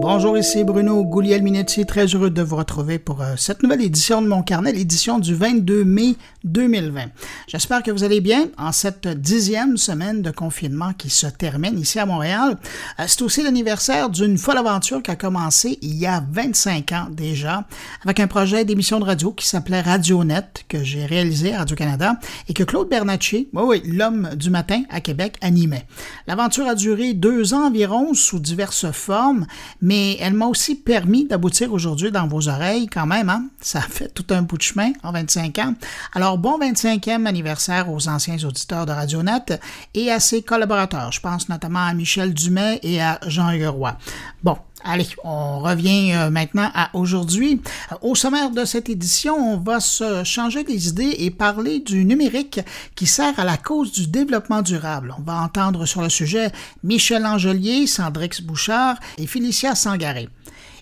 Bonjour, ici Bruno Guglielminetti, très heureux de vous retrouver pour euh, cette nouvelle édition de mon carnet, l'édition du 22 mai 2020. J'espère que vous allez bien en cette dixième semaine de confinement qui se termine ici à Montréal. Euh, c'est aussi l'anniversaire d'une folle aventure qui a commencé il y a 25 ans déjà avec un projet d'émission de radio qui s'appelait RadioNet que j'ai réalisé à Radio-Canada et que Claude Bernatchez, oui, oui, l'homme du matin à Québec, animait. L'aventure a duré deux ans environ sous diverses formes, mais elle m'a aussi permis d'aboutir aujourd'hui dans vos oreilles quand même. Hein? Ça fait tout un bout de chemin en 25 ans. Alors, bon 25e anniversaire aux anciens auditeurs de Radionet et à ses collaborateurs. Je pense notamment à Michel Dumais et à Jean-Hugues Roy. Bon, Allez, on revient euh, maintenant à aujourd'hui. Au sommaire de cette édition, on va se changer des idées et parler du numérique qui sert à la cause du développement durable. On va entendre sur le sujet Michel Angelier, Sandrix Bouchard et Félicia Sangaré.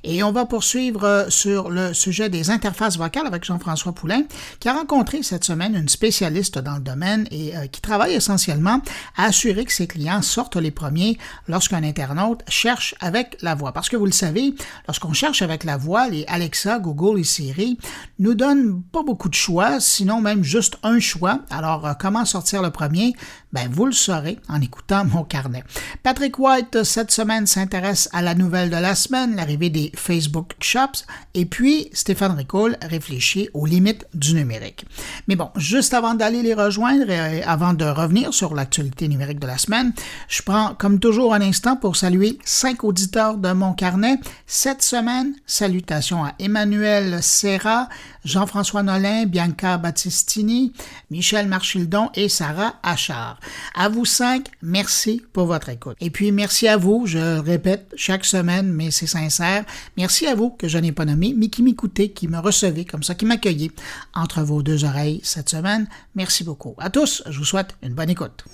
Et on va poursuivre euh, sur le sujet des interfaces vocales avec Jean-François Poulain, qui a rencontré cette semaine une spécialiste dans le domaine et euh, qui travaille essentiellement à assurer que ses clients sortent les premiers lorsqu'un internaute cherche avec la voix. Parce que vous le savez, lorsqu'on cherche avec la voix, les Alexa, Google et Siri nous donnent pas beaucoup de choix, sinon même juste un choix. Alors, euh, comment sortir le premier? Ben, vous le saurez en écoutant mon carnet. Patrick White, cette semaine, s'intéresse à la nouvelle de la semaine, l'arrivée des Facebook Shops, et puis Stéphane Ricoul réfléchit aux limites du numérique. Mais bon, juste avant d'aller les rejoindre et avant de revenir sur l'actualité numérique de la semaine, je prends comme toujours un instant pour saluer cinq auditeurs de mon carnet. Cette semaine, salutations à Emmanuel Serra, Jean-François Nolin, Bianca Battistini, Michel Marchildon et Sarah Achard. À vous cinq, merci pour votre écoute. Et puis merci à vous, je répète chaque semaine, mais c'est sincère, merci à vous que je n'ai pas nommé, mais qui m'écoutez, qui me recevez comme ça, qui m'accueillez entre vos deux oreilles cette semaine. Merci beaucoup. À tous, je vous souhaite une bonne écoute.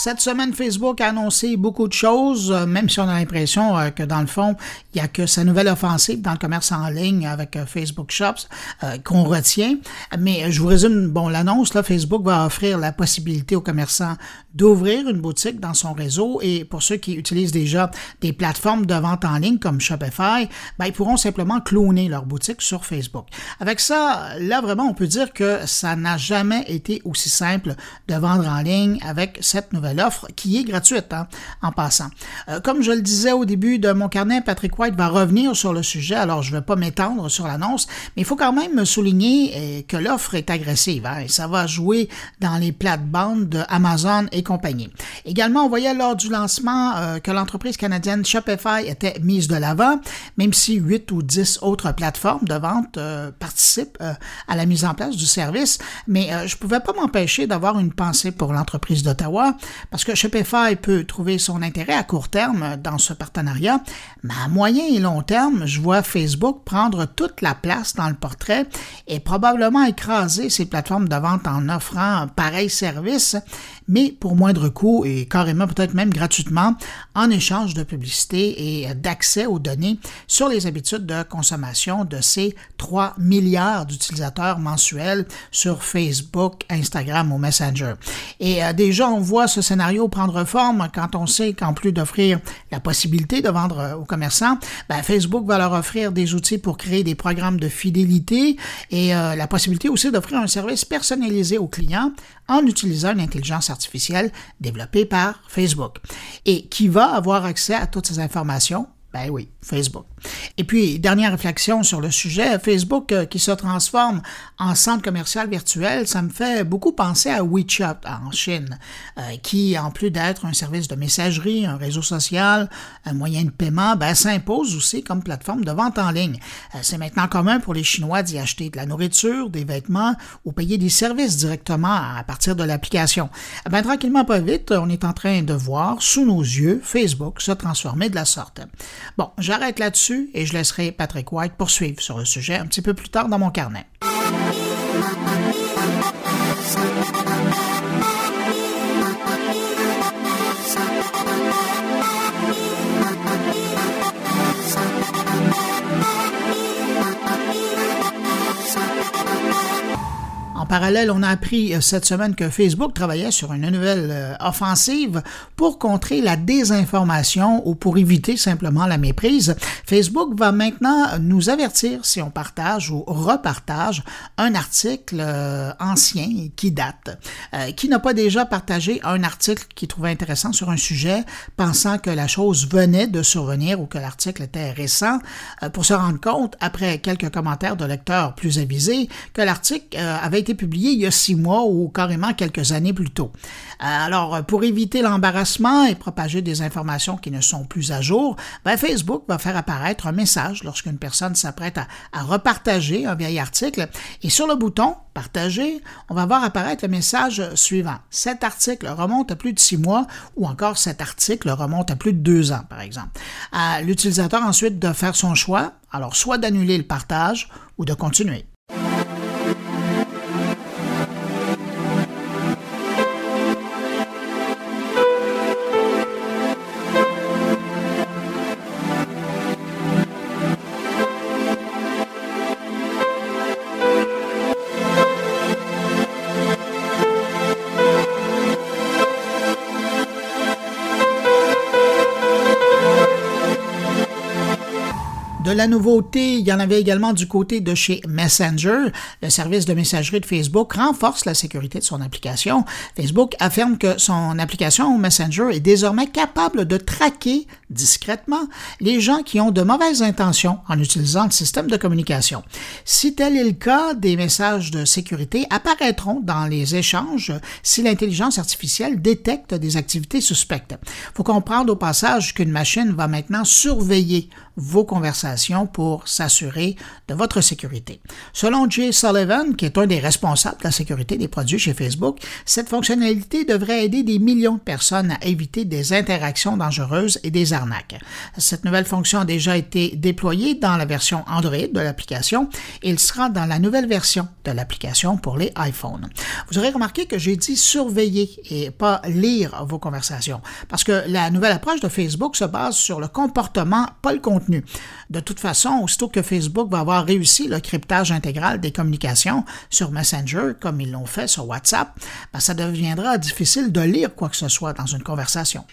Cette semaine, Facebook a annoncé beaucoup de choses, euh, même si on a l'impression euh, que dans le fond, il n'y a que sa nouvelle offensive dans le commerce en ligne avec euh, Facebook Shops qu'on retient. Mais je vous résume, bon, l'annonce, là, Facebook va offrir la possibilité aux commerçants d'ouvrir une boutique dans son réseau et pour ceux qui utilisent déjà des plateformes de vente en ligne comme Shopify, ben, ils pourront simplement cloner leur boutique sur Facebook. Avec ça, là, vraiment, on peut dire que ça n'a jamais été aussi simple de vendre en ligne avec cette nouvelle l'offre qui est gratuite hein, en passant. Euh, comme je le disais au début de mon carnet, Patrick White va revenir sur le sujet, alors je ne vais pas m'étendre sur l'annonce, mais il faut quand même souligner euh, que l'offre est agressive hein, et ça va jouer dans les plates-bandes de Amazon et compagnie. Également, on voyait lors du lancement euh, que l'entreprise canadienne Shopify était mise de l'avant, même si 8 ou 10 autres plateformes de vente participent à la mise en place du service, mais je ne pouvais pas m'empêcher d'avoir une pensée pour l'entreprise d'Ottawa parce que Shopify peut trouver son intérêt à court terme dans ce partenariat, mais à moyen et long terme, je vois Facebook prendre toute la place dans le portrait et probablement écraser ces plateformes de vente en offrant pareil service, mais pour moindre coût et carrément peut-être même gratuitement en échange de publicité et d'accès aux données sur les habitudes de consommation de ces 3 milliards d'utilisateurs mensuels sur Facebook, Instagram ou Messenger. Et euh, déjà, on voit ce scénario prendre forme quand on sait qu'en plus d'offrir la possibilité de vendre euh, aux commerçants, ben, Facebook va leur offrir des outils pour créer des programmes de fidélité et euh, la possibilité aussi d'offrir un service personnalisé aux clients en utilisant une intelligence artificielle développée par Facebook. Et qui va avoir accès à toutes ces informations? Ben oui, Facebook. Et puis, dernière réflexion sur le sujet, Facebook euh, qui se transforme en centre commercial virtuel, ça me fait beaucoup penser à WeChat en Chine, euh, qui, en plus d'être un service de messagerie, un réseau social, un moyen de paiement, ben, s'impose aussi comme plateforme de vente en ligne. Euh, c'est maintenant commun pour les Chinois d'y acheter de la nourriture, des vêtements ou payer des services directement à partir de l'application. Ben, tranquillement, pas vite, on est en train de voir sous nos yeux Facebook se transformer de la sorte. Bon, j'arrête là-dessus et je laisserai Patrick White poursuivre sur le sujet un petit peu plus tard dans mon carnet. Parallèle, on a appris euh, cette semaine que Facebook travaillait sur une nouvelle euh, offensive pour contrer la désinformation ou pour éviter simplement la méprise. Facebook va maintenant nous avertir si on partage ou repartage un article euh, ancien qui date. qui n'a pas déjà partagé un article qu'il trouvait intéressant sur un sujet, pensant que la chose venait de survenir ou que l'article était récent, pour se rendre compte, après quelques commentaires de lecteurs plus avisés, que l'article avait été publié il y a six mois ou carrément quelques années plus tôt. Euh, alors, pour éviter l'embarrassement et propager des informations qui ne sont plus à jour, ben, Facebook va faire apparaître un message lorsqu'une personne s'apprête à, repartager un vieil article et sur le bouton Partager, on va voir apparaître le message suivant. Cet article remonte à plus de six mois ou encore cet article remonte à plus de deux ans, par exemple. À l'utilisateur ensuite de faire son choix, alors soit d'annuler le partage ou de continuer. La nouveauté, il y en avait également du côté de chez Messenger. Le service de messagerie de Facebook renforce la sécurité de son application. Facebook affirme que son application Messenger est désormais capable de traquer discrètement les gens qui ont de mauvaises intentions en utilisant le système de communication. Si tel est le cas, des messages de sécurité apparaîtront dans les échanges si l'intelligence artificielle détecte des activités suspectes. Faut comprendre au passage qu'une machine va maintenant surveiller vos conversations pour s'assurer de votre sécurité. Selon Jay Sullivan, qui est un des responsables de la sécurité des produits chez Facebook, cette fonctionnalité devrait aider des millions de personnes à éviter des interactions dangereuses et des arnaques. Cette nouvelle fonction a déjà été déployée dans la version Android de l'application et il sera dans la nouvelle version de l'application pour les iPhones. Vous aurez remarqué que j'ai dit surveiller et pas lire vos conversations parce que la nouvelle approche de Facebook se base sur le comportement, pas le contenu de toute façon, aussitôt que Facebook va avoir réussi le cryptage intégral des communications sur Messenger, comme ils l'ont fait sur WhatsApp, ben, ça deviendra difficile de lire quoi que ce soit dans une conversation.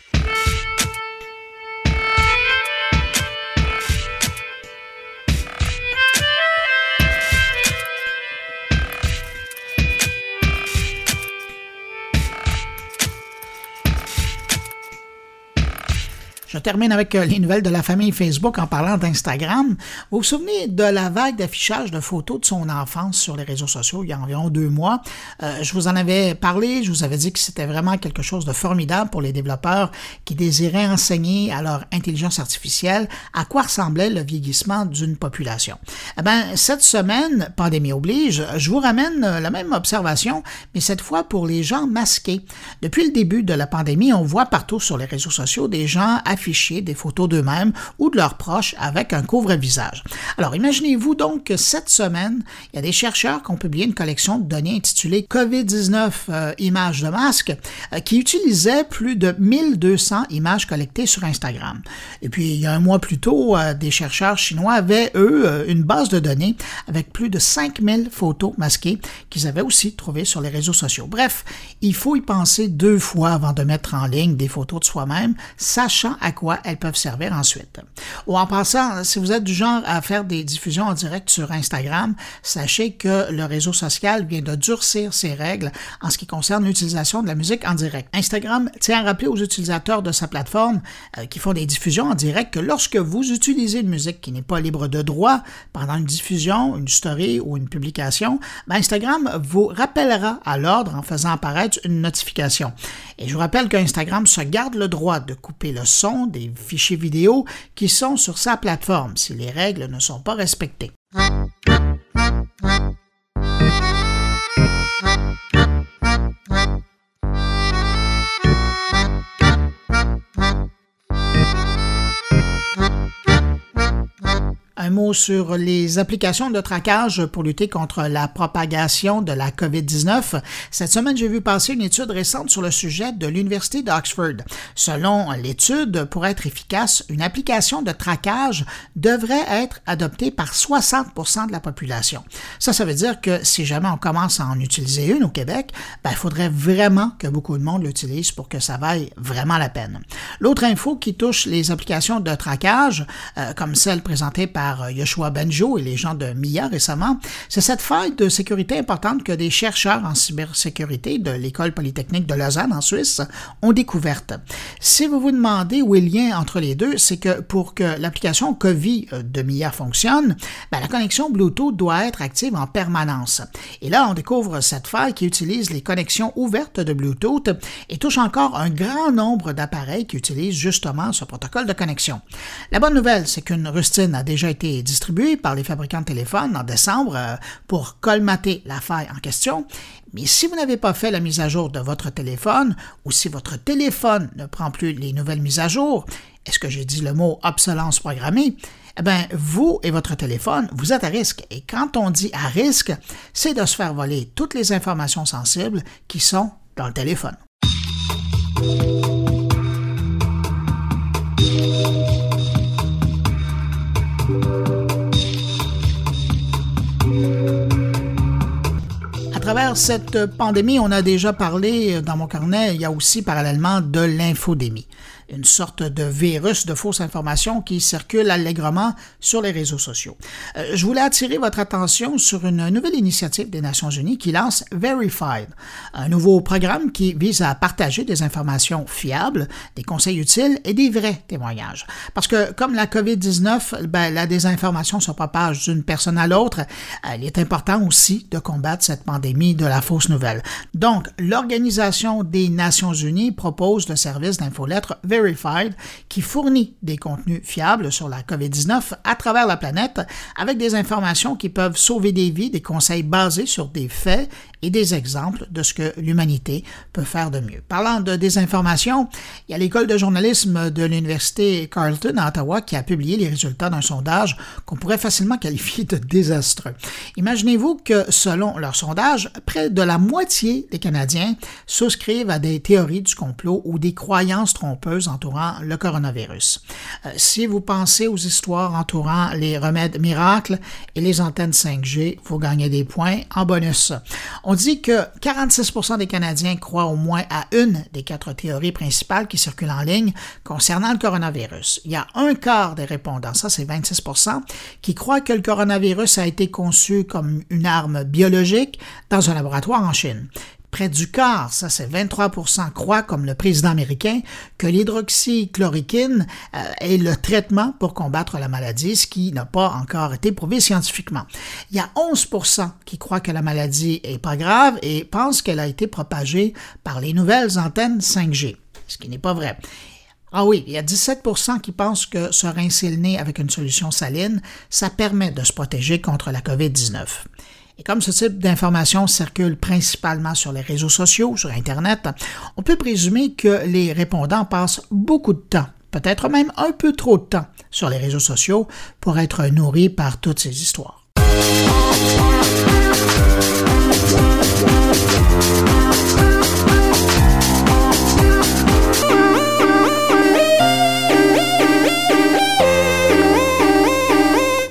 Je termine avec euh, les nouvelles de la famille Facebook en parlant d'Instagram. Vous vous souvenez de la vague d'affichage de photos de son enfance sur les réseaux sociaux il y a environ deux mois? Euh, je vous en avais parlé, je vous avais dit que c'était vraiment quelque chose de formidable pour les développeurs qui désiraient enseigner à leur intelligence artificielle à quoi ressemblait le vieillissement d'une population. Eh ben, cette semaine, pandémie oblige, je vous ramène euh, la même observation, mais cette fois pour les gens masqués. Depuis le début de la pandémie, on voit partout sur les réseaux sociaux des gens afficher des photos d'eux-mêmes ou de leurs proches avec un couvre-visage. Alors imaginez-vous donc que cette semaine, il y a des chercheurs qui ont publié une collection de données intitulée COVID-19 euh, images de masques euh, qui utilisait plus de 1200 images collectées sur Instagram. Et puis il y a un mois plus tôt, euh, des chercheurs chinois avaient, eux, une base de données avec plus de 5000 photos masquées qu'ils avaient aussi trouvées sur les réseaux sociaux. Bref, il faut y penser deux fois avant de mettre en ligne des photos de soi-même, sachant à quoi elles peuvent servir ensuite. Ou en passant, si vous êtes du genre à faire des diffusions en direct sur Instagram, sachez que le réseau social vient de durcir ses règles en ce qui concerne l'utilisation de la musique en direct. Instagram tient à rappeler aux utilisateurs de sa plateforme euh, qui font des diffusions en direct que lorsque vous utilisez une musique qui n'est pas libre de droit pendant une diffusion, une story ou une publication, ben Instagram vous rappellera à l'ordre en faisant apparaître une notification. Et je vous rappelle qu'Instagram se garde le droit de couper le son des fichiers vidéo qui sont sur sa plateforme si les règles ne sont pas respectées. Mot sur les applications de traquage pour lutter contre la propagation de la COVID-19. Cette semaine, j'ai vu passer une étude récente sur le sujet de l'Université d'Oxford. Selon l'étude, pour être efficace, une application de traquage devrait être adoptée par 60% de la population. Ça, ça veut dire que si jamais on commence à en utiliser une au Québec, ben, il faudrait vraiment que beaucoup de monde l'utilise pour que ça vaille vraiment la peine. L'autre info qui touche les applications de traquage, euh, comme celle présentée par euh, Yoshua Benjo et les gens de MIA récemment, c'est cette faille de sécurité importante que des chercheurs en cybersécurité de l'École polytechnique de Lausanne en Suisse ont découverte. Si vous vous demandez où est le lien entre les deux, c'est que pour que l'application COVID euh, de MIA fonctionne, ben, la connexion Bluetooth doit être active en permanence. Et là, on découvre cette faille qui utilise les connexions ouvertes de Bluetooth et touche encore un grand nombre d'appareils qui utilisent justement ce protocole de connexion. La bonne nouvelle, c'est qu'une rustine a déjà été distribuée par les fabricants de téléphones en décembre euh, pour colmater la faille en question. Mais si vous n'avez pas fait la mise à jour de votre téléphone ou si votre téléphone ne prend plus les nouvelles mises à jour, est-ce que j'ai dit le mot obsolence programmée? Eh bien, vous et votre téléphone, vous êtes à risque. Et quand on dit à risque, c'est de se faire voler toutes les informations sensibles qui sont dans le téléphone. Travers cette pandémie, on a déjà parlé dans mon carnet, il y a aussi parallèlement de l'infodémie une sorte de virus de fausses informations qui circule allègrement sur les réseaux sociaux. Euh, je voulais attirer votre attention sur une nouvelle initiative des Nations Unies qui lance Verified, un nouveau programme qui vise à partager des informations fiables, des conseils utiles et des vrais témoignages. Parce que comme la COVID-19, ben, la désinformation se propage d'une personne à l'autre, il est important aussi de combattre cette pandémie de la fausse nouvelle. Donc, l'Organisation des Nations Unies propose le service d'infolettre Verified Qui fournit des contenus fiables sur la COVID-19 à travers la planète avec des informations qui peuvent sauver des vies, des conseils basés sur des faits et des exemples de ce que l'humanité peut faire de mieux. Parlant de désinformation, il y a l'école de journalisme de l'Université Carleton à Ottawa qui a publié les résultats d'un sondage qu'on pourrait facilement qualifier de désastreux. Imaginez-vous que, selon leur sondage, près de la moitié des Canadiens souscrivent à des théories du complot ou des croyances trompeuses entourant le coronavirus. Euh, si vous pensez aux histoires entourant les remèdes miracles et les antennes 5G, vous gagnez des points en bonus. On dit que 46% des Canadiens croient au moins à une des quatre théories principales qui circulent en ligne concernant le coronavirus. Il y a un quart des répondants, ça c'est 26% qui croient que le coronavirus a été conçu comme une arme biologique dans un laboratoire en Chine près du quart, ça c'est 23% croient, comme le président américain, que l'hydroxychloroquine euh, est le traitement pour combattre la maladie, ce qui n'a pas encore été prouvé scientifiquement. Il y a 11% qui croient que la maladie est pas grave et pensent qu'elle a été propagée par les nouvelles antennes 5G, ce qui n'est pas vrai. Ah oui, il y a 17% qui pensent que se rincer le nez avec une solution saline, ça permet de se protéger contre la COVID-19. Et comme ce type d'information circule principalement sur les réseaux sociaux, sur Internet, on peut présumer que les répondants passent beaucoup de temps, peut-être même un peu trop de temps, sur les réseaux sociaux pour être nourris par toutes ces histoires.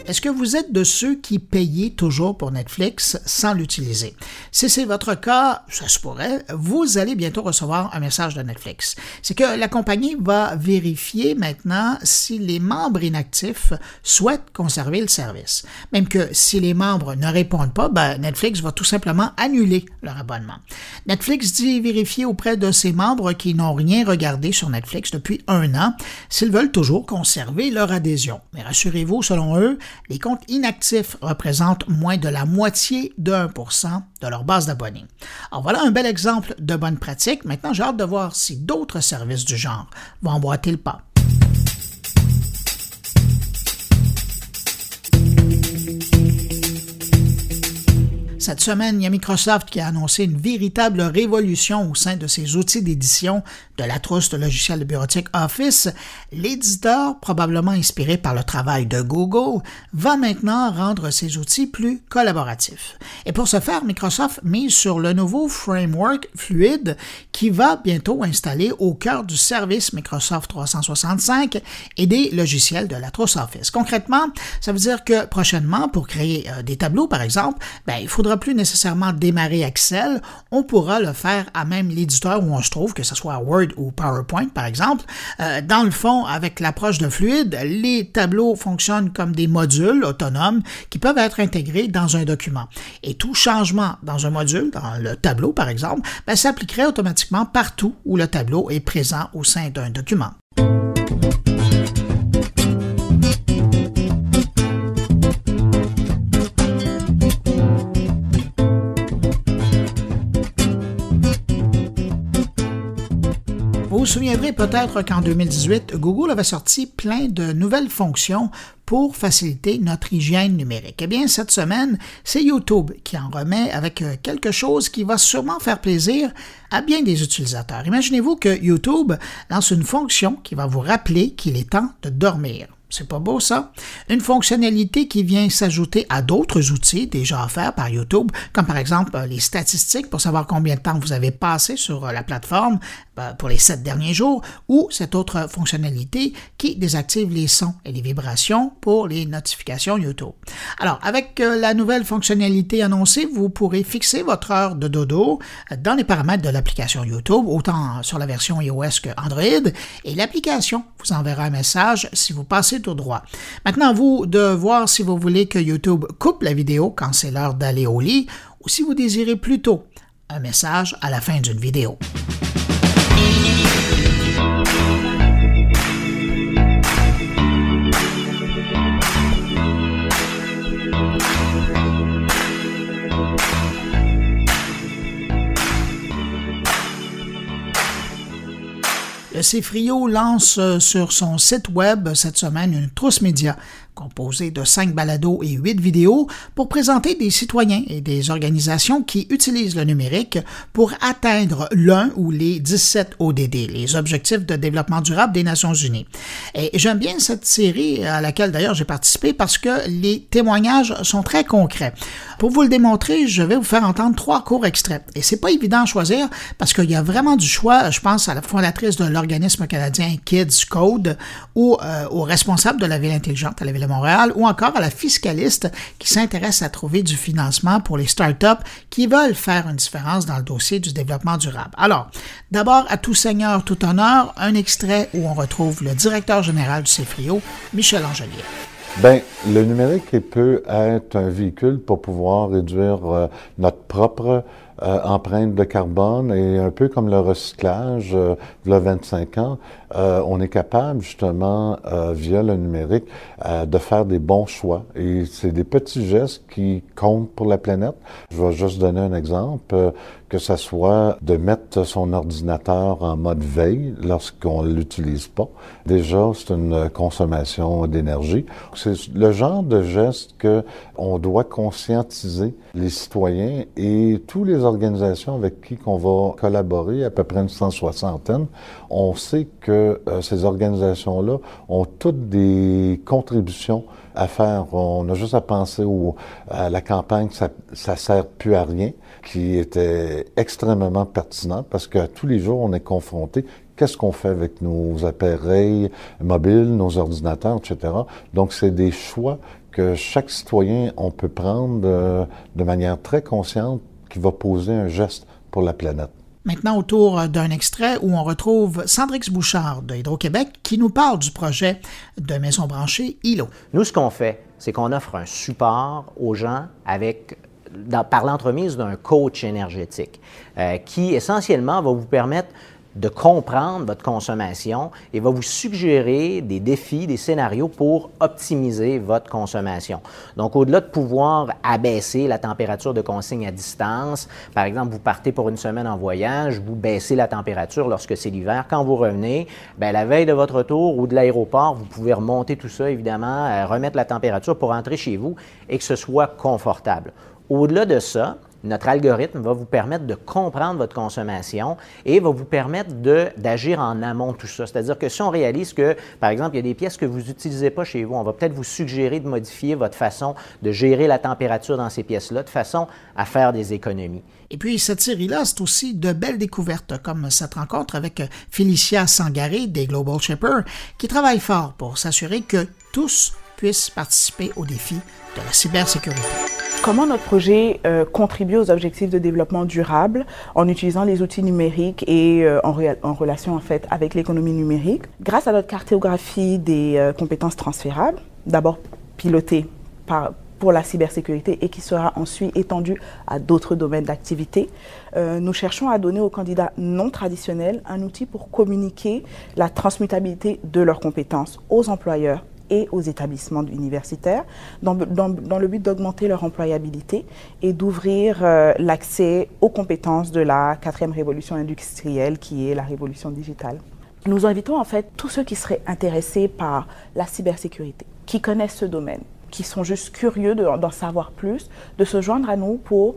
Est-ce que vous êtes de ceux qui payez toujours pour Netflix sans l'utiliser? Si c'est votre cas, ça se pourrait, vous allez bientôt recevoir un message de Netflix. C'est que la compagnie va vérifier maintenant si les membres inactifs souhaitent conserver le service. Même que si les membres ne répondent pas, ben Netflix va tout simplement annuler leur abonnement. Netflix dit vérifier auprès de ses membres qui n'ont rien regardé sur Netflix depuis un an s'ils veulent toujours conserver leur adhésion. Mais rassurez-vous, selon eux, les comptes inactifs représentent moins de la moitié de 1% de leur base d'abonnés. Alors voilà un bel exemple de bonne pratique. Maintenant, j'ai hâte de voir si d'autres services du genre vont emboîter le pas. Cette semaine, il y a Microsoft qui a annoncé une véritable révolution au sein de ses outils d'édition de la trousse de de bureautique Office. L'éditeur, probablement inspiré par le travail de Google, va maintenant rendre ses outils plus collaboratifs. Et pour ce faire, Microsoft mise sur le nouveau framework fluide qui va bientôt installer au cœur du service Microsoft 365 et des logiciels de la trousse Office. Concrètement, ça veut dire que prochainement, pour créer euh, des tableaux, par exemple, ben, il faudra plus nécessairement démarrer Excel. On pourra le faire à même l'éditeur où on se trouve, que ce soit Word ou PowerPoint, par exemple. Euh, dans le fond, avec l'approche de fluide, les tableaux fonctionnent comme des modules autonomes qui peuvent être intégrés dans un document. Et tout changement dans un module, dans le tableau, par exemple, ben, s'appliquerait automatiquement partout où le tableau est présent au sein d'un document. Vous souviendrez peut-être qu'en 2018, Google avait sorti plein de nouvelles fonctions pour faciliter notre hygiène numérique. Eh bien, cette semaine, c'est YouTube qui en remet avec euh, quelque chose qui va sûrement faire plaisir à bien des utilisateurs. Imaginez-vous que YouTube lance une fonction qui va vous rappeler qu'il est temps de dormir. C'est pas beau ça? Une fonctionnalité qui vient s'ajouter à d'autres outils déjà offerts par YouTube, comme par exemple euh, les statistiques pour savoir combien de temps vous avez passé sur euh, la plateforme pour les sept derniers jours, ou cette autre fonctionnalité qui désactive les sons et les vibrations pour les notifications YouTube. Alors, avec la nouvelle fonctionnalité annoncée, vous pourrez fixer votre heure de dodo dans les paramètres de l'application YouTube, autant sur la version iOS que Android, et l'application vous enverra un message si vous passez tout droit. Maintenant, vous de voir si vous voulez que YouTube coupe la vidéo quand c'est l'heure d'aller au lit ou si vous désirez plutôt un message à la fin d'une vidéo. Cefrio lance euh, sur son site web cette semaine une trousse média composé de cinq balados et huit vidéos pour présenter des citoyens et des organisations qui utilisent le numérique pour atteindre l'un ou les 17 ODD, les Objectifs de développement durable des Nations Unies. Et j'aime bien cette série à laquelle d'ailleurs j'ai participé parce que les témoignages sont très concrets. Pour vous le démontrer, je vais vous faire entendre trois courts extraits. Et c'est pas évident à choisir parce qu'il y a vraiment du choix. Je pense à la fondatrice de l'organisme canadien Kids Code ou euh, au responsable de la ville intelligente la ville Montréal ou encore à la fiscaliste qui s'intéresse à trouver du financement pour les startups qui veulent faire une différence dans le dossier du développement durable. Alors, d'abord, à tout seigneur, tout honneur, un extrait où on retrouve le directeur général du CFRIO, Michel Angelier. Bien, le numérique peut être un véhicule pour pouvoir réduire euh, notre propre euh, empreinte de carbone et un peu comme le recyclage, euh, il y a 25 ans, euh, on est capable justement, euh, via le numérique, euh, de faire des bons choix. Et c'est des petits gestes qui comptent pour la planète. Je vais juste donner un exemple, que ce soit de mettre son ordinateur en mode veille lorsqu'on ne l'utilise pas. Déjà, c'est une consommation d'énergie. C'est le genre de geste que on doit conscientiser les citoyens et toutes les organisations avec qui on va collaborer, à peu près une cent soixantaine. On sait que euh, ces organisations-là ont toutes des contributions à faire. On a juste à penser à la campagne ça, ça sert plus à rien, qui était extrêmement pertinente parce que tous les jours, on est confronté qu'est-ce qu'on fait avec nos appareils mobiles, nos ordinateurs, etc. Donc, c'est des choix que chaque citoyen, on peut prendre euh, de manière très consciente qui va poser un geste pour la planète. Maintenant, autour d'un extrait où on retrouve Sandrix Bouchard de Hydro-Québec qui nous parle du projet de maison branchée ILO. Nous, ce qu'on fait, c'est qu'on offre un support aux gens avec par l'entremise d'un coach énergétique euh, qui essentiellement va vous permettre de comprendre votre consommation et va vous suggérer des défis, des scénarios pour optimiser votre consommation. Donc, au-delà de pouvoir abaisser la température de consigne à distance, par exemple, vous partez pour une semaine en voyage, vous baissez la température lorsque c'est l'hiver. Quand vous revenez, bien, la veille de votre retour ou de l'aéroport, vous pouvez remonter tout ça, évidemment, euh, remettre la température pour rentrer chez vous et que ce soit confortable. Au-delà de ça, notre algorithme va vous permettre de comprendre votre consommation et va vous permettre d'agir en amont tout ça. C'est-à-dire que si on réalise que, par exemple, il y a des pièces que vous n'utilisez pas chez vous, on va peut-être vous suggérer de modifier votre façon de gérer la température dans ces pièces-là de façon à faire des économies. Et puis, cette série-là, c'est aussi de belles découvertes, comme cette rencontre avec Félicia Sangaré des Global Shippers, qui travaille fort pour s'assurer que tous puissent participer au défi de la cybersécurité. Comment notre projet euh, contribue aux objectifs de développement durable en utilisant les outils numériques et euh, en, relation en fait avec l'économie numérique? Grâce à notre cartographie des euh, compétences transférables, d'abord pilotée pour la cybersécurité et qui sera ensuite étendue à d'autres domaines d'activité, nous cherchons à donner aux candidats non traditionnels un outil pour communiquer la transmutabilité de leurs compétences aux employeurs et aux établissements universitaires dans, le but d'augmenter leur employabilité et d'ouvrir euh, l'accès aux compétences de la quatrième révolution industrielle qui est la révolution digitale. Nous invitons en fait tous ceux qui seraient intéressés par la cybersécurité, qui connaissent ce domaine, qui sont juste curieux d'en savoir plus, de se joindre à nous pour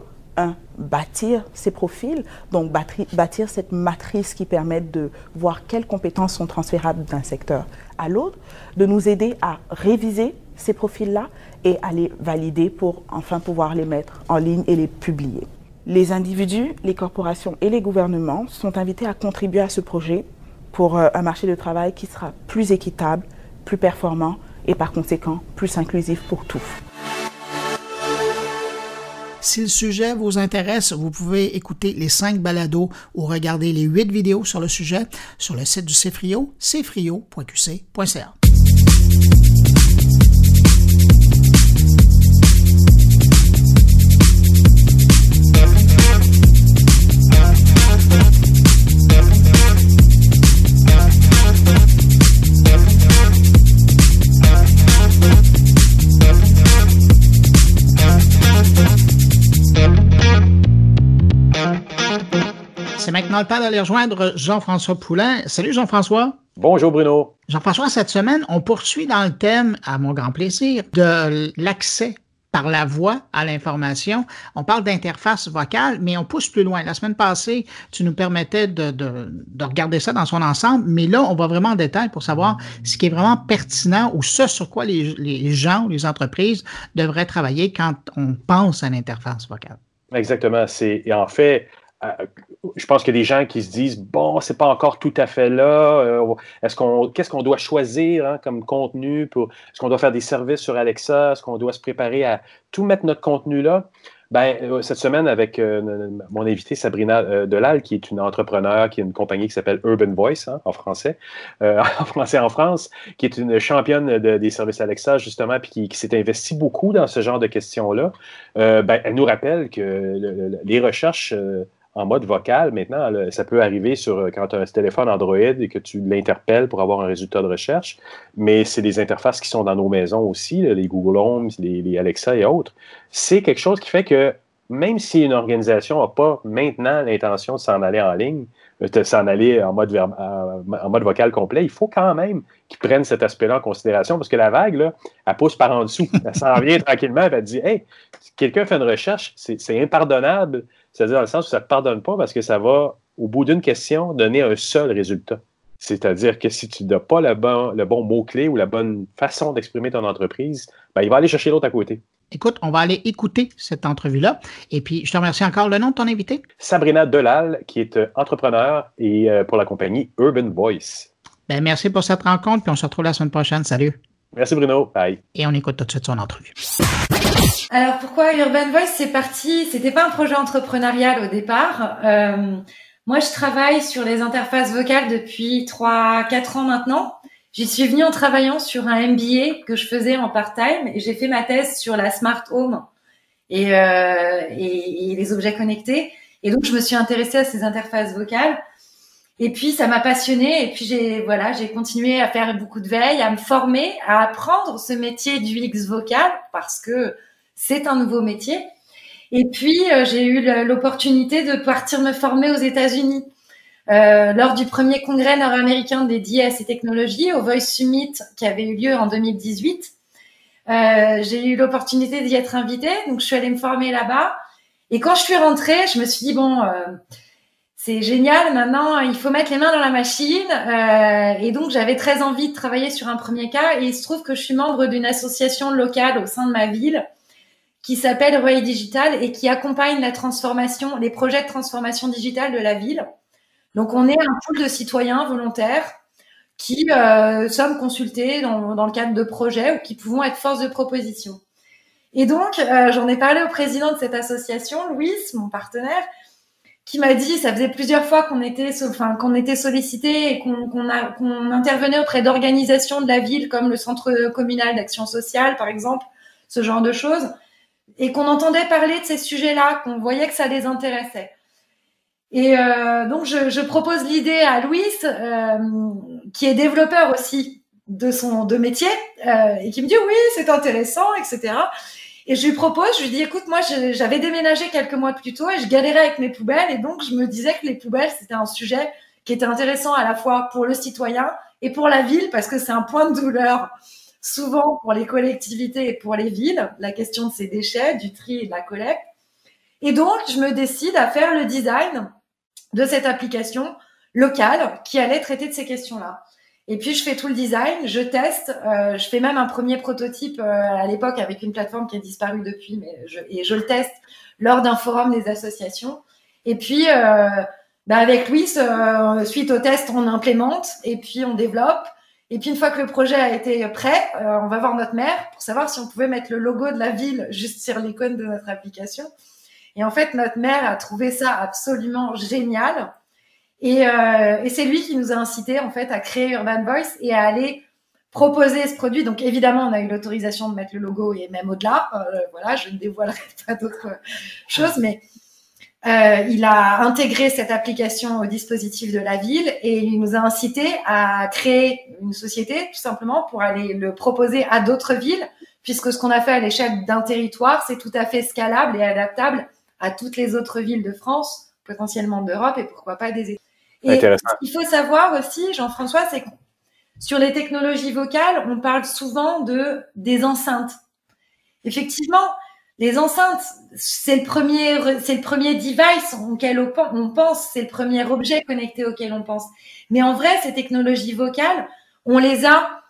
bâtir ces profils, donc bâtir cette matrice qui permet de voir quelles compétences sont transférables d'un secteur à l'autre, de nous aider à réviser ces profils-là et à les valider pour enfin pouvoir les mettre en ligne et les publier. Les individus, les corporations et les gouvernements sont invités à contribuer à ce projet pour euh, un marché de travail qui sera plus équitable, plus performant et par conséquent plus inclusif pour tous. Si le sujet vous intéresse, vous pouvez écouter les cinq balados ou regarder les huit vidéos sur le sujet sur le site du CFRIO, cfrio.qc.ca. C'est maintenant le temps d'aller rejoindre Jean-François Poulain. Salut Jean-François. Bonjour Bruno. Jean-François, cette semaine, on poursuit dans le thème, à mon grand plaisir, de l'accès par la voix à l'information. On parle d'interface vocale, mais on pousse plus loin. La semaine passée, tu nous permettais de, regarder ça dans son ensemble, mais là, on va vraiment en détail pour savoir ce qui est vraiment pertinent ou ce sur quoi les, les gens ou les entreprises devraient travailler quand on pense à l'interface vocale. Exactement. C'est en fait, euh, je pense qu'il y a des gens qui se disent bon, c'est pas encore tout à fait là. Euh, est-ce qu'on, qu'est-ce qu'on doit choisir hein, comme contenu pour Est-ce qu'on doit faire des services sur Alexa Est-ce qu'on doit se préparer à tout mettre notre contenu là? Ben, euh, cette semaine, avec mon invité Sabrina Delal, qui est une entrepreneur, qui a une compagnie qui s'appelle Urban Voice hein, en français, en français en France, qui est une championne des services Alexa, justement, puis qui, s'est investie beaucoup dans ce genre de questions-là. ben, elle nous rappelle que les recherches en mode vocal. Maintenant, ça peut arriver sur euh, quand tu as un téléphone Android et que tu l'interpelles pour avoir un résultat de recherche, mais c'est des interfaces qui sont dans nos maisons aussi, les Google Home, les, Alexa et autres. C'est quelque chose qui fait que même si une organisation n'a pas maintenant l'intention de s'en aller en ligne, euh, de s'en aller en mode, en mode vocal complet, il faut quand même qu'ils prennent cet aspect-là en considération parce que la vague, elle pousse par en dessous. Elle s'en vient tranquillement, elle va dire Hey, quelqu'un fait une recherche, c'est impardonnable c'est-à-dire dans le sens où ça ne te pardonne pas parce que ça va, au bout d'une question, donner un seul résultat. C'est-à-dire que si tu n'as pas le bon, le bon mot-clé ou la bonne façon d'exprimer ton entreprise, ben, il va aller chercher l'autre à côté. Écoute, on va aller écouter cette entrevue-là. Et puis, je te remercie encore. Le nom de ton invité? Sabrina Delal, qui est euh, entrepreneur et euh, pour la compagnie Urban Voice. Ben, merci pour cette rencontre, puis on se retrouve la semaine prochaine. Salut. Merci Bruno. Bye. Et on écoute tout de suite son entrevue. Alors pourquoi Urban Voice C'est parti? C'était pas un projet entrepreneurial au départ. Euh, moi, je travaille sur les interfaces vocales depuis 3-4 ans maintenant. J'y suis venue en travaillant sur un MBA que je faisais en part-time et j'ai fait ma thèse sur la smart home et, euh, et, et les objets connectés. Et donc, je me suis intéressée à ces interfaces vocales. Et puis ça m'a passionnée et puis j'ai voilà, j'ai continué à faire beaucoup de veille, à me former, à apprendre ce métier du X vocal parce que c'est un nouveau métier. Et puis euh, j'ai eu l'opportunité de partir me former aux États-Unis. Euh, lors du premier congrès nord-américain dédié à ces technologies, au Voice Summit qui avait eu lieu en 2018, euh, j'ai eu l'opportunité d'y être invitée, donc je suis allée me former là-bas. Et quand je suis rentrée, je me suis dit bon, c'est génial. Maintenant, il faut mettre les mains dans la machine. Et donc, j'avais très envie de travailler sur un premier cas. Et il se trouve que je suis membre d'une association locale au sein de ma ville qui s'appelle Relais Digital et qui accompagne la transformation, les projets de transformation digitale de la ville. Donc, on est un pool de citoyens volontaires qui euh, sommes consultés dans, le cadre de projets ou qui pouvons être force de proposition. Et donc, euh, j'en ai parlé au président de cette association, Louis, mon partenaire, qui m'a dit, ça faisait plusieurs fois qu'on était, enfin, qu'on était sollicité et qu'on intervenait auprès d'organisations de la ville comme le Centre communal d'action sociale, par exemple, ce genre de choses, et qu'on entendait parler de ces sujets-là, qu'on voyait que ça les intéressait. Et euh, donc, je, propose l'idée à Louis, euh, qui est développeur aussi de son de métier, euh, et qui me dit oui, c'est intéressant, etc. Et je lui propose, je lui dis, écoute, moi, j'avais déménagé quelques mois plus tôt et je galérais avec mes poubelles. Et donc, je me disais que les poubelles, c'était un sujet qui était intéressant à la fois pour le citoyen et pour la ville, parce que c'est un point de douleur souvent pour les collectivités et pour les villes, la question de ces déchets, du tri et de la collecte. Et donc, je me décide à faire le design de cette application locale qui allait traiter de ces questions-là. Et puis je fais tout le design, je teste, euh, je fais même un premier prototype euh, à l'époque avec une plateforme qui a disparu depuis, mais je, et je le teste lors d'un forum des associations. Et puis euh, bah avec Louis, euh, suite au test, on implémente et puis on développe. Et puis une fois que le projet a été prêt, euh, on va voir notre maire pour savoir si on pouvait mettre le logo de la ville juste sur l'icône de notre application. Et en fait, notre maire a trouvé ça absolument génial. Et, euh, c'est lui qui nous a incité en fait à créer Urban Voice et à aller proposer ce produit. Donc évidemment, on a eu l'autorisation de mettre le logo et même au-delà. Euh, voilà, je ne dévoilerai pas d'autres choses, mais euh, il a intégré cette application au dispositif de la ville et il nous a incité à créer une société tout simplement pour aller le proposer à d'autres villes, puisque ce qu'on a fait à l'échelle d'un territoire, c'est tout à fait scalable et adaptable à toutes les autres villes de France, potentiellement d'Europe et pourquoi pas des États. Et il faut savoir aussi, Jean-François, c'est que sur les technologies vocales, on parle souvent de des enceintes. Effectivement, les enceintes, c'est le premier, c'est le premier device auquel on pense, c'est le premier objet connecté auquel on pense. Mais en vrai, ces technologies vocales, on les a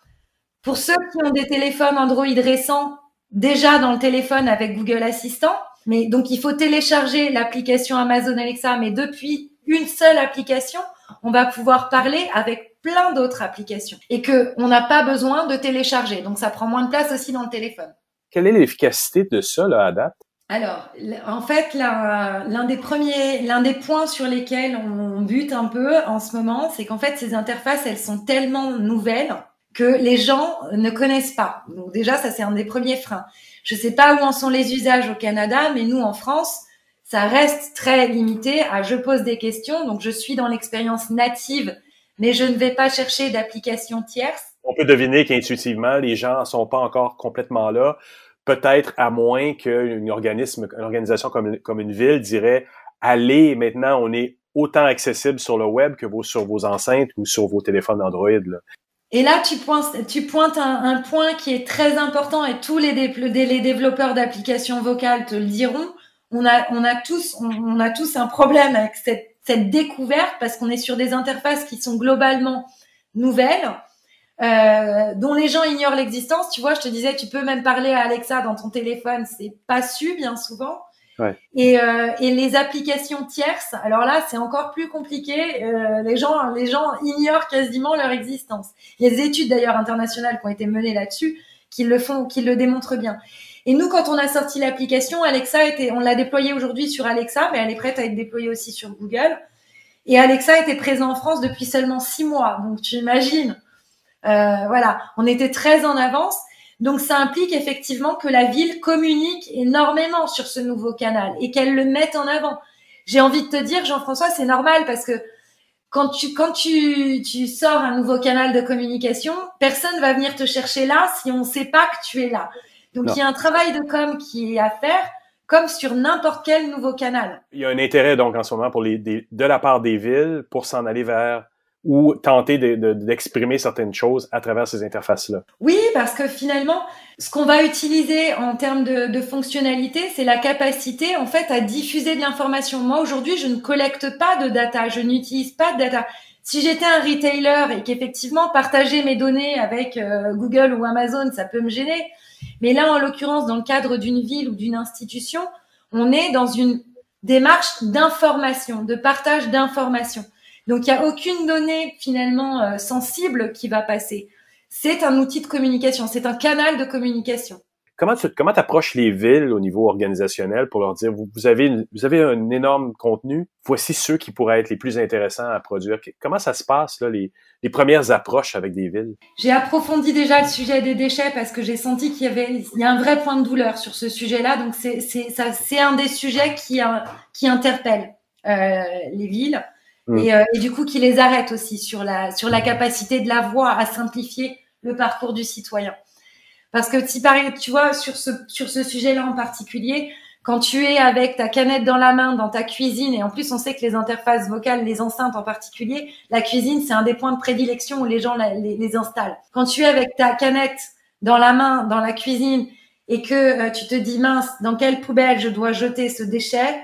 pour ceux qui ont des téléphones Android récents déjà dans le téléphone avec Google Assistant. Mais donc, il faut télécharger l'application Amazon Alexa, mais depuis une seule application, on va pouvoir parler avec plein d'autres applications et que on n'a pas besoin de télécharger. Donc ça prend moins de place aussi dans le téléphone. Quelle est l'efficacité de ça là, à date? Alors, en fait, l'un des premiers, l'un des points sur lesquels on bute un peu en ce moment, c'est qu'en fait, ces interfaces, elles sont tellement nouvelles que les gens ne connaissent pas. Donc déjà, ça c'est un des premiers freins. Je ne sais pas où en sont les usages au Canada, mais nous en France, ça reste très limité à je pose des questions, donc je suis dans l'expérience native, mais je ne vais pas chercher d'application tierce. On peut deviner qu'intuitivement, les gens sont pas encore complètement là. Peut-être à moins qu'une organisme, une organisation comme, une ville dirait allez, maintenant, on est autant accessible sur le web que vos, sur vos enceintes ou sur vos téléphones Android. Et là, tu pointes, un, point qui est très important et tous les, développeurs d'applications vocales te le diront on a, tous, un problème avec cette découverte parce qu'on est sur des interfaces qui sont globalement nouvelles, euh, dont les gens ignorent l'existence. Tu vois, je te disais, tu peux même parler à Alexa dans ton téléphone, c'est pas su bien souvent. Ouais. Et, euh, et les applications tierces, alors là, c'est encore plus compliqué. Euh, les gens, les gens ignorent quasiment leur existence. Il y a des études d'ailleurs internationales qui ont été menées là-dessus qui le font, qui le démontrent bien. Et nous, quand on a sorti l'application, Alexa était, on l'a déployée aujourd'hui sur Alexa, mais elle est prête à être déployée aussi sur Google. Et Alexa était présent en France depuis seulement six mois. Donc, tu imagines, voilà, on était très en avance. Donc, ça implique effectivement que la ville communique énormément sur ce nouveau canal et qu'elle le mette en avant. J'ai envie de te dire, Jean-François, c'est normal parce que quand tu quand tu, tu sors un nouveau canal de communication, personne va venir te chercher là si on ne sait pas que tu es là. Donc il y a un travail de com qui est à faire, comme sur n'importe quel nouveau canal. Il y a un intérêt donc en ce moment pour les, de la part des villes pour s'en aller vers ou tenter d'exprimer certaines choses à travers ces interfaces-là. Oui, parce que finalement, ce qu'on va utiliser en termes de, fonctionnalité, c'est la capacité en fait à diffuser de l'information. Moi aujourd'hui, je ne collecte pas de data, je n'utilise pas de data. Si j'étais un retailer et qu'effectivement partager mes données avec euh, Google ou Amazon, ça peut me gêner. Mais là, en l'occurrence, dans le cadre d'une ville ou d'une institution, on est dans une démarche d'information, de partage d'informations. Donc, il n'y a aucune donnée finalement euh, sensible qui va passer. C'est un outil de communication, c'est un canal de communication. Comment tu comment approches les villes au niveau organisationnel pour leur dire vous, vous avez vous avez un énorme contenu, voici ceux qui pourraient être les plus intéressants à produire. Comment ça se passe là les, les premières approches avec des villes? J'ai approfondi déjà le sujet des déchets parce que j'ai senti qu'il y avait il y a un vrai point de douleur sur ce sujet-là. Donc c'est un des sujets qui qui interpelle euh, les villes mm. et, euh, du coup qui les arrête aussi sur la sur la capacité de la voix à simplifier le parcours du citoyen. Parce que si pareil, tu vois, sur ce, sur ce sujet-là en particulier, quand tu es avec ta canette dans la main dans ta cuisine, et en plus on sait que les interfaces vocales, les enceintes en particulier, la cuisine c'est un des points de prédilection où les gens les, les, installent. Quand tu es avec ta canette dans la main dans la cuisine et que euh, tu te dis mince, dans quelle poubelle je dois jeter ce déchet,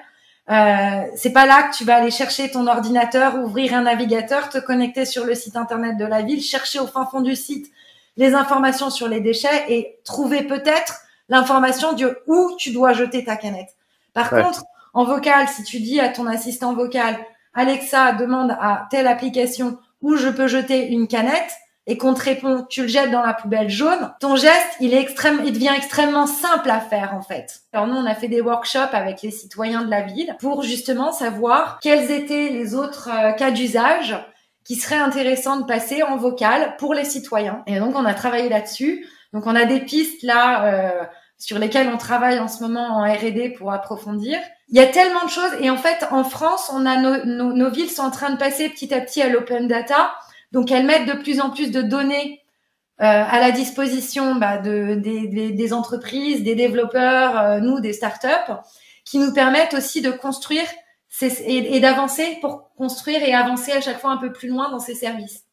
euh, c'est pas là que tu vas aller chercher ton ordinateur, ouvrir un navigateur, te connecter sur le site internet de la ville, chercher au fin fond du site les informations sur les déchets et trouver peut-être l'information de où tu dois jeter ta canette. Par contre, en vocal, si tu dis à ton assistant vocal, Alexa demande à telle application où je peux jeter une canette et qu'on te répond, tu le jettes dans la poubelle jaune, ton geste, il est extrême, il devient extrêmement simple à faire, en fait. Alors nous, on a fait des workshops avec les citoyens de la ville pour justement savoir quels étaient les autres euh, cas d'usage qui serait intéressant de passer en vocal pour les citoyens. Et donc, on a travaillé là-dessus. Donc, on a des pistes là euh, sur lesquelles on travaille en ce moment en R&D pour approfondir. Il y a tellement de choses. Et en fait, en France, on a nos, nos villes sont en train de passer petit à petit à l'open data. Donc, elles mettent de plus en plus de données euh, à la disposition bah, de, des, entreprises, des développeurs, euh, nous, des startups, qui nous permettent aussi de construire et, d'avancer pour construire et avancer à chaque fois un peu plus loin dans ces services.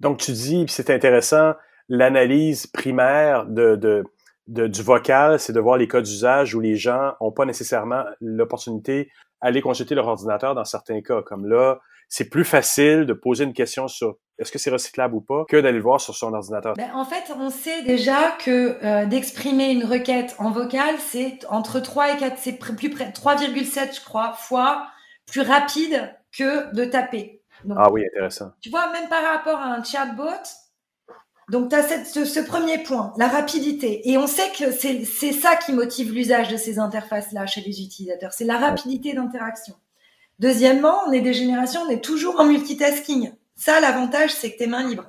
Donc, tu dis, c'est intéressant, l'analyse primaire du vocal, c'est de voir les cas d'usage où les gens n'ont pas nécessairement l'opportunité d'aller consulter leur ordinateur dans certains cas. Comme là, c'est plus facile de poser une question sur est-ce que c'est recyclable ou pas? Que d'aller le voir sur son ordinateur. Ben, en fait, on sait déjà que euh, d'exprimer une requête en vocal, c'est entre 3 et 4, c'est plus près 3,7 je crois fois plus rapide que de taper. ah oui, intéressant. Tu vois, même par rapport à un chatbot, donc tu as cette, ce, ce, premier point, la rapidité. Et on sait que c'est ça qui motive l'usage de ces interfaces-là chez les utilisateurs, c'est la rapidité d'interaction. Deuxièmement, on est des générations, on est toujours en multitasking. Ça, l'avantage, c'est que tes mains libres.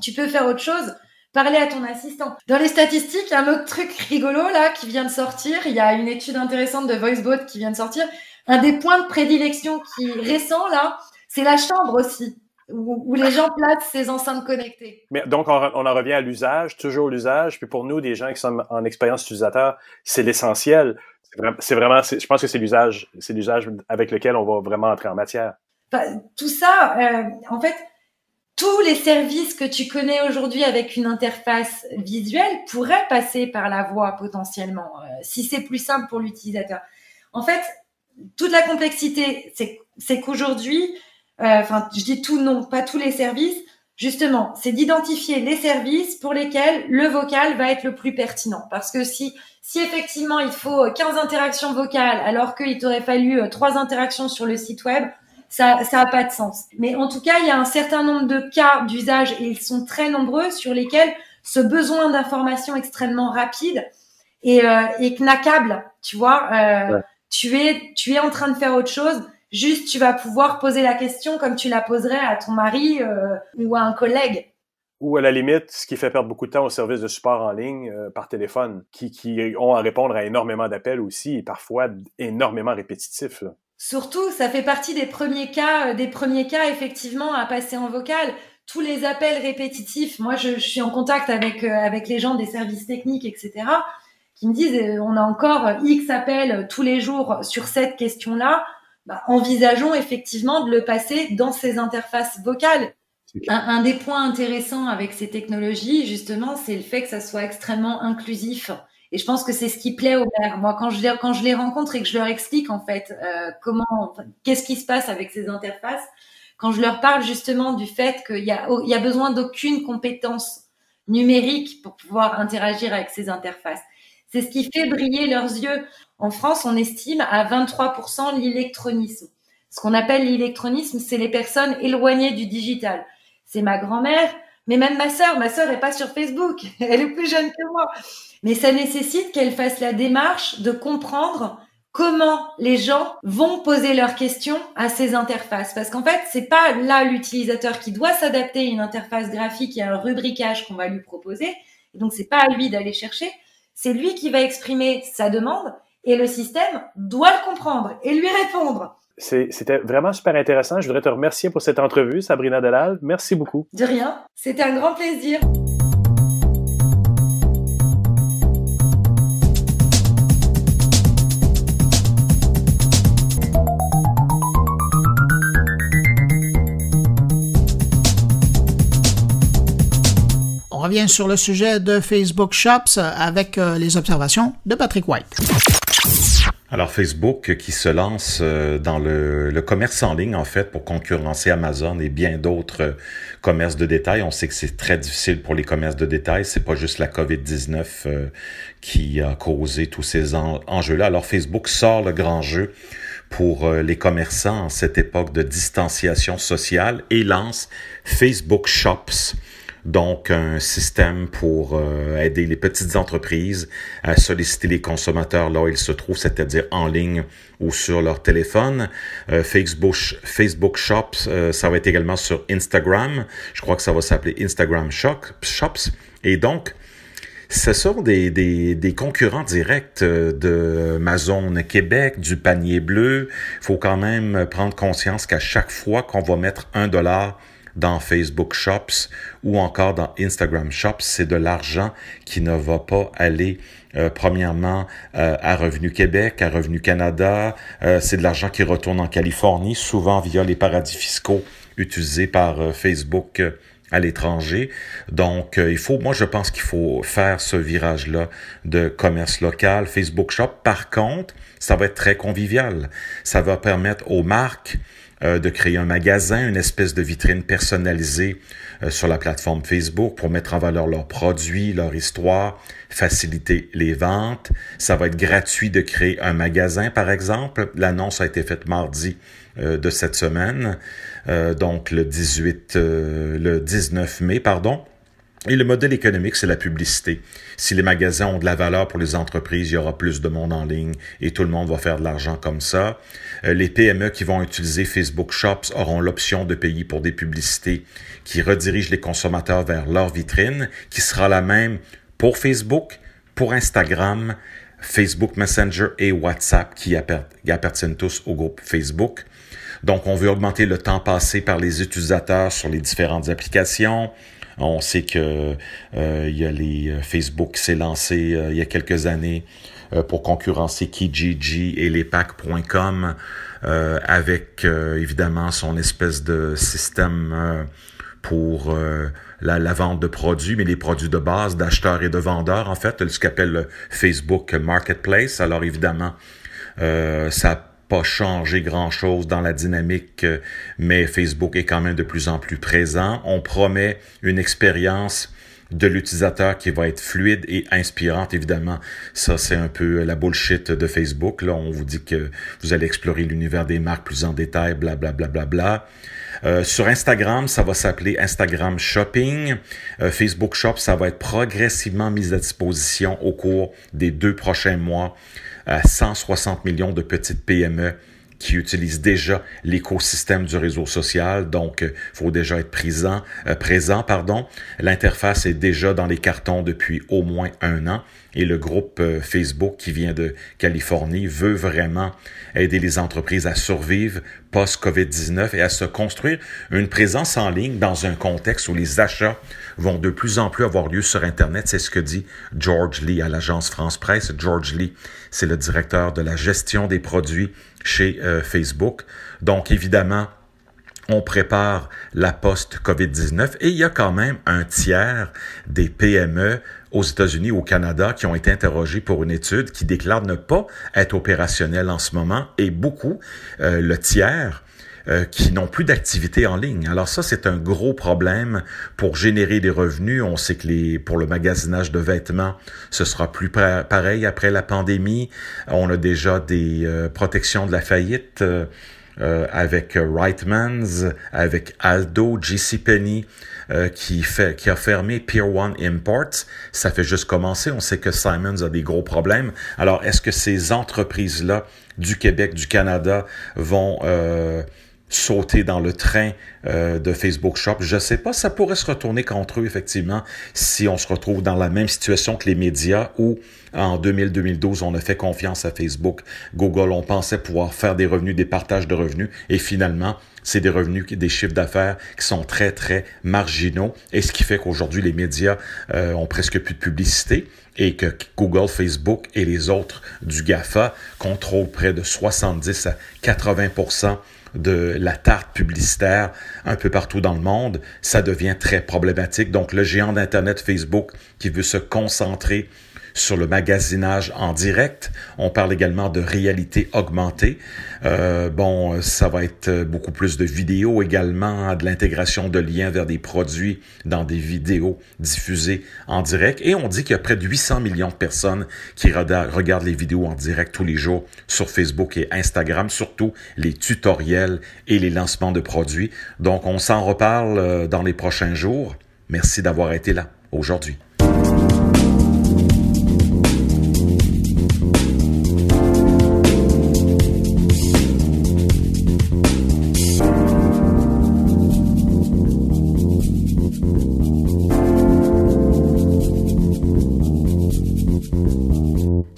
Tu peux faire autre chose, parler à ton assistant. Dans les statistiques, un autre truc rigolo là qui vient de sortir, il y a une étude intéressante de VoiceBot qui vient de sortir. Un des points de prédilection qui est récent là, c'est la chambre aussi. Où, les gens placent ces enceintes connectées. Mais donc, on, en revient à l'usage, toujours l'usage. Puis pour nous, des gens qui sont en expérience utilisateur, c'est l'essentiel. C'est vraiment, je pense que c'est l'usage avec lequel on va vraiment entrer en matière. Tout ça, euh, en fait, tous les services que tu connais aujourd'hui avec une interface visuelle pourraient passer par la voix potentiellement, euh, si c'est plus simple pour l'utilisateur. En fait, toute la complexité, c'est qu'aujourd'hui, euh, enfin, je dis tout non, pas tous les services, justement, c'est d'identifier les services pour lesquels le vocal va être le plus pertinent. Parce que si, si effectivement il faut 15 interactions vocales alors qu'il t'aurait fallu euh, trois interactions sur le site web, ça ça a pas de sens. Mais en tout cas, il y a un certain nombre de cas d'usage et ils sont très nombreux sur lesquels ce besoin d'information extrêmement rapide et, euh, et knackable, tu vois, euh, tu es tu es en train de faire autre chose Juste, tu vas pouvoir poser la question comme tu la poserais à ton mari euh, ou à un collègue. Ou à la limite, ce qui fait perdre beaucoup de temps aux services de support en ligne euh, par téléphone, qui, qui, ont à répondre à énormément d'appels aussi, et parfois énormément répétitifs. Là. Surtout, ça fait partie des premiers cas, euh, des premiers cas effectivement à passer en vocal. Tous les appels répétitifs. Moi, je, je suis en contact avec euh, avec les gens des services techniques, etc., qui me disent on a encore X appels tous les jours sur cette question-là bah, envisageons effectivement de le passer dans ces interfaces vocales. Un, des points intéressants avec ces technologies, justement, c'est le fait que ça soit extrêmement inclusif. Et je pense que c'est ce qui plaît aux mères. Moi, quand je les, quand je les rencontre et que je leur explique en fait euh, comment, qu'est-ce qui se passe avec ces interfaces, quand je leur parle justement du fait qu'il y a, il y a besoin d'aucune compétence numérique pour pouvoir interagir avec ces interfaces. C'est ce qui fait briller leurs yeux. En France, on estime à 23% l'électronisme. Ce qu'on appelle l'électronisme, c'est les personnes éloignées du digital c'est ma grand-mère, mais même ma sœur. Ma sœur est pas sur Facebook, elle est plus jeune que moi. Mais ça nécessite qu'elle fasse la démarche de comprendre comment les gens vont poser leurs questions à ces interfaces. Parce qu'en fait, c'est pas là l'utilisateur qui doit s'adapter à une interface graphique et à un rubricage qu'on va lui proposer. Donc, c'est pas à lui d'aller chercher. C'est lui qui va exprimer sa demande et le système doit le comprendre et lui répondre. C'était vraiment super intéressant. Je voudrais te remercier pour cette entrevue, Sabrina Delal. Merci beaucoup. De rien. C'était un grand plaisir. On revient sur le sujet de Facebook Shops avec euh, les observations de Patrick White. Alors Facebook qui se lance euh, dans le, commerce en ligne en fait pour concurrencer Amazon et bien d'autres euh, commerces de détail. On sait que c'est très difficile pour les commerces de détail. C'est pas juste la COVID-19 euh, qui a causé tous ces enjeux-là. Alors Facebook sort le grand jeu pour les commerçants en cette époque de distanciation sociale et lance Facebook Shops donc un système pour euh, aider les petites entreprises à solliciter les consommateurs là où ils se trouvent, c'est-à-dire en ligne ou sur leur téléphone. Euh, Facebook, Facebook Shops, euh, ça va être également sur Instagram. Je crois que ça va s'appeler Instagram Shops. Et donc, ce sont des, des, des concurrents directs de Amazon Québec, du panier bleu. Il faut quand même prendre conscience qu'à chaque fois qu'on va mettre un dollar dans Facebook Shops ou encore dans Instagram Shops, c'est de l'argent qui ne va pas aller euh, premièrement euh, à Revenu Québec, à Revenu Canada, euh, c'est de l'argent qui retourne en Californie, souvent via les paradis fiscaux utilisés par Facebook à l'étranger. Donc, il faut, moi, je pense qu'il faut faire ce virage-là de commerce local, Facebook Shop. Par contre, ça va être très convivial. Ça va permettre aux marques euh, de créer un magasin, une espèce de vitrine personnalisée euh, sur la plateforme Facebook pour mettre en valeur leurs produits, leur histoire, faciliter les ventes. Ça va être gratuit de créer un magasin, par exemple. L'annonce a été faite mardi euh, de cette semaine, donc le 18, le 19 mai, pardon. Et le modèle économique, c'est la publicité. Si les magasins ont de la valeur pour les entreprises, il y aura plus de monde en ligne et tout le monde va faire de l'argent comme ça. Euh, les PME qui vont utiliser Facebook Shops auront l'option de payer pour des publicités qui redirigent les consommateurs vers leur vitrine, qui sera la même pour Facebook, pour Instagram, Facebook Messenger et WhatsApp qui appartiennent tous au groupe Facebook. Donc, on veut augmenter le temps passé par les utilisateurs sur les différentes applications. On sait que euh, il y a les euh, Facebook s'est lancé euh, il y a quelques années pour concurrencer Kijiji et les packs.com avec évidemment son espèce de système pour la, la, vente de produits, mais les produits de base d'acheteurs et de vendeurs, en fait, ce qu'appelle Facebook Marketplace. Alors évidemment, ça pas changé grand-chose dans la dynamique, euh, mais Facebook est quand même de plus en plus présent. On promet une expérience de l'utilisateur qui va être fluide et inspirante, évidemment. Ça, c'est un peu la bullshit de Facebook. Là, on vous dit que vous allez explorer l'univers des marques plus en détail, bla bla bla bla bla. Euh, sur Instagram, ça va s'appeler Instagram Shopping. Euh, Facebook Shop, ça va être progressivement mis à disposition au cours des deux prochains mois 160 millions de petites PME qui utilisent déjà l'écosystème du réseau social, donc il euh, faut déjà être présent. Euh, présent pardon. L'interface est déjà dans les cartons depuis au moins un an. Et le groupe euh, Facebook qui vient de Californie veut vraiment aider les entreprises à survivre post-COVID-19 et à se construire une présence en ligne dans un contexte où les achats vont de plus en plus avoir lieu sur Internet. C'est ce que dit George Lee à l'agence France Presse. George Lee, c'est le directeur de la gestion des produits chez euh, Facebook. Donc, évidemment, on prépare la post-COVID-19 et il y a quand même un tiers des PME aux États-Unis, au Canada, qui ont été interrogés pour une étude qui déclare ne pas être opérationnelle en ce moment et beaucoup, euh, le tiers, euh, qui n'ont plus d'activité en ligne. Alors ça, c'est un gros problème pour générer des revenus. On sait que les, pour le magasinage de vêtements, ce sera plus pareil après la pandémie. On a déjà des euh, protections de la faillite. Euh, avec Reitmans, avec Aldo, JCPenney, euh, qui, fait, qui a fermé Pier One Imports. Ça fait juste commencer. On sait que Simons a des gros problèmes. Alors, est-ce que ces entreprises-là du Québec, du Canada, vont euh, sauter dans le train euh, de Facebook Shop? Je sais pas, ça pourrait se retourner contre eux, effectivement, si on se retrouve dans la même situation que les médias où en 2000-2012, on a fait confiance à Facebook, Google, on pensait pouvoir faire des revenus, des partages de revenus, et finalement, c'est des revenus, des chiffres d'affaires qui sont très, très marginaux, et ce qui fait qu'aujourd'hui, les médias euh, ont presque plus de publicité et que Google, Facebook et les autres du GAFA contrôlent près de 70 à 80% de la tarte publicitaire un peu partout dans le monde, ça devient très problématique. Donc le géant d'Internet Facebook qui veut se concentrer sur le magasinage en direct. On parle également de réalité augmentée. Euh, bon, ça va être beaucoup plus de vidéos également, de l'intégration de liens vers des produits dans des vidéos diffusées en direct. Et on dit qu'il y a près de 800 millions de personnes qui regardent les vidéos en direct tous les jours sur Facebook et Instagram, surtout les tutoriels et les lancements de produits. Donc, on s'en reparle euh, dans les prochains jours. Merci d'avoir été là aujourd'hui.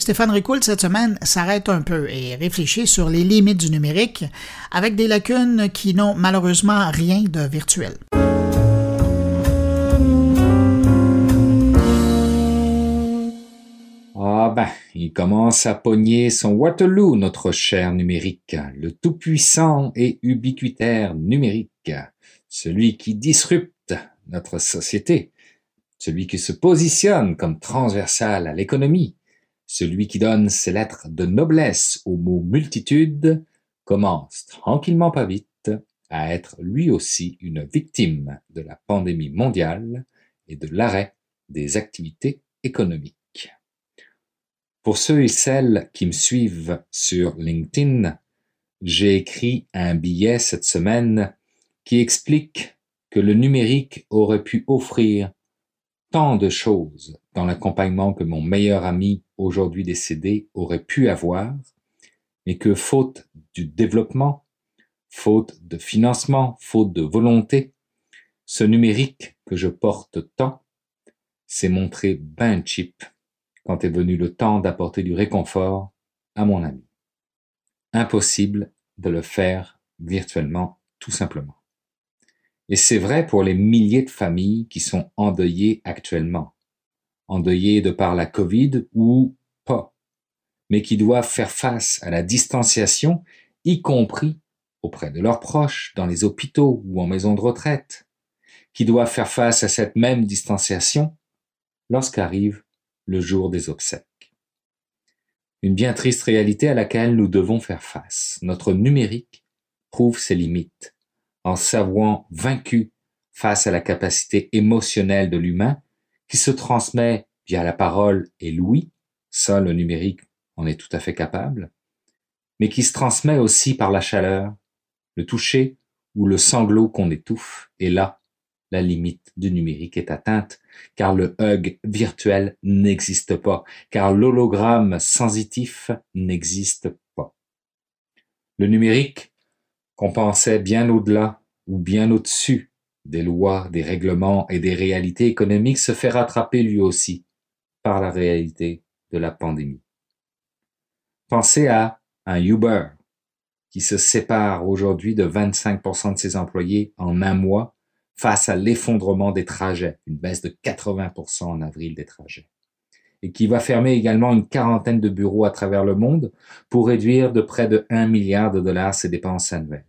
Stéphane Ricoul, cette semaine, s'arrête un peu et réfléchit sur les limites du numérique avec des lacunes qui n'ont malheureusement rien de virtuel. Ah ben, il commence à pogner son Waterloo, notre cher numérique, le tout-puissant et ubiquitaire numérique, celui qui disrupte notre société, celui qui se positionne comme transversal à l'économie, celui qui donne ses lettres de noblesse au mot multitude commence tranquillement pas vite à être lui aussi une victime de la pandémie mondiale et de l'arrêt des activités économiques. Pour ceux et celles qui me suivent sur LinkedIn, j'ai écrit un billet cette semaine qui explique que le numérique aurait pu offrir tant de choses dans l'accompagnement que mon meilleur ami, aujourd'hui décédé, aurait pu avoir, mais que faute du développement, faute de financement, faute de volonté, ce numérique que je porte tant s'est montré ben cheap quand est venu le temps d'apporter du réconfort à mon ami. Impossible de le faire virtuellement, tout simplement. Et c'est vrai pour les milliers de familles qui sont endeuillées actuellement. Endeuillées de par la Covid ou pas, mais qui doivent faire face à la distanciation, y compris auprès de leurs proches, dans les hôpitaux ou en maison de retraite, qui doivent faire face à cette même distanciation lorsqu'arrive le jour des obsèques. Une bien triste réalité à laquelle nous devons faire face. Notre numérique prouve ses limites en s'avouant vaincu face à la capacité émotionnelle de l'humain qui se transmet via la parole et l'ouïe, ça le numérique en est tout à fait capable, mais qui se transmet aussi par la chaleur, le toucher ou le sanglot qu'on étouffe, et là, la limite du numérique est atteinte, car le hug virtuel n'existe pas, car l'hologramme sensitif n'existe pas. Le numérique qu'on pensait bien au-delà ou bien au-dessus des lois, des règlements et des réalités économiques se fait rattraper lui aussi par la réalité de la pandémie. Pensez à un Uber qui se sépare aujourd'hui de 25% de ses employés en un mois face à l'effondrement des trajets, une baisse de 80% en avril des trajets, et qui va fermer également une quarantaine de bureaux à travers le monde pour réduire de près de 1 milliard de dollars ses dépenses annuelles.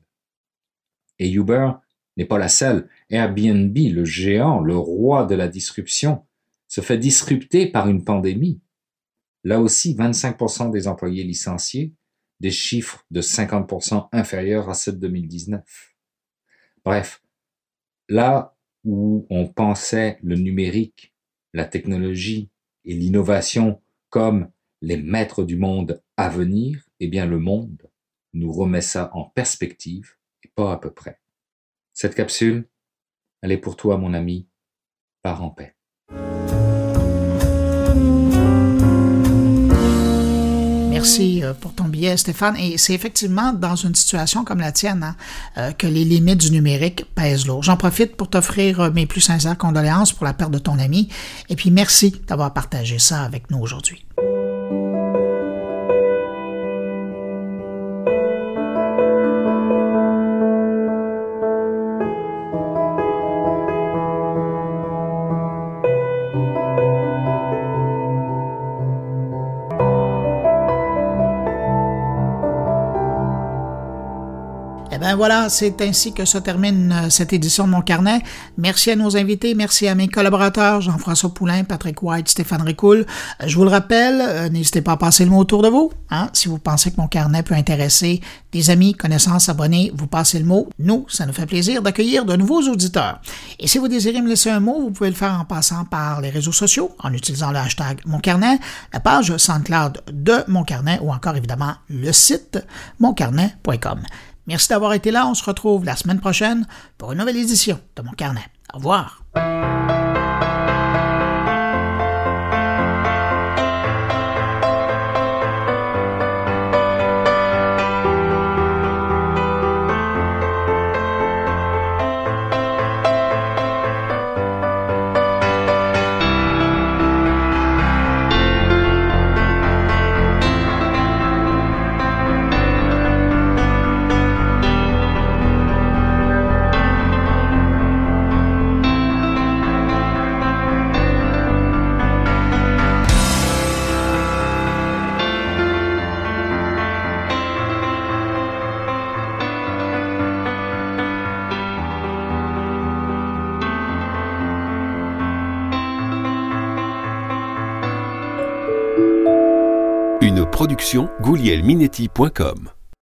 Et Uber n'est pas la seule. Airbnb, le géant, le roi de la disruption, se fait disrupter par une pandémie. Là aussi, 25% des employés licenciés, des chiffres de 50% inférieurs à ceux de 2019. Bref, là où on pensait le numérique, la technologie et l'innovation comme les maîtres du monde à venir, eh bien le monde nous remet ça en perspective et pas à peu près. Cette capsule, elle est pour toi, mon ami. Pars en paix. Merci euh, pour ton billet, Stéphane. Et c'est effectivement dans une situation comme la tienne hein, euh, que les limites du numérique pèsent lourd. J'en profite pour t'offrir euh, mes plus sincères condoléances pour la perte de ton ami. Et puis merci d'avoir partagé ça avec nous aujourd'hui. Ben voilà, c'est ainsi que se termine euh, cette édition de Mon Carnet. Merci à nos invités, merci à mes collaborateurs, Jean-François Poulain, Patrick White, Stéphane Ricoul. Euh, je vous le rappelle, euh, n'hésitez pas à passer le mot autour de vous. Hein? Si vous pensez que Mon Carnet peut intéresser des amis, connaissances, abonnés, vous passez le mot. Nous, ça nous fait plaisir d'accueillir de nouveaux auditeurs. Et si vous désirez me laisser un mot, vous pouvez le faire en passant par les réseaux sociaux, en utilisant le hashtag Mon Carnet, la page SoundCloud de Mon Carnet ou encore évidemment le site moncarnet.com. Merci d'avoir été là. On se retrouve la semaine prochaine pour une nouvelle édition de mon carnet. Au revoir. goulielminetti.com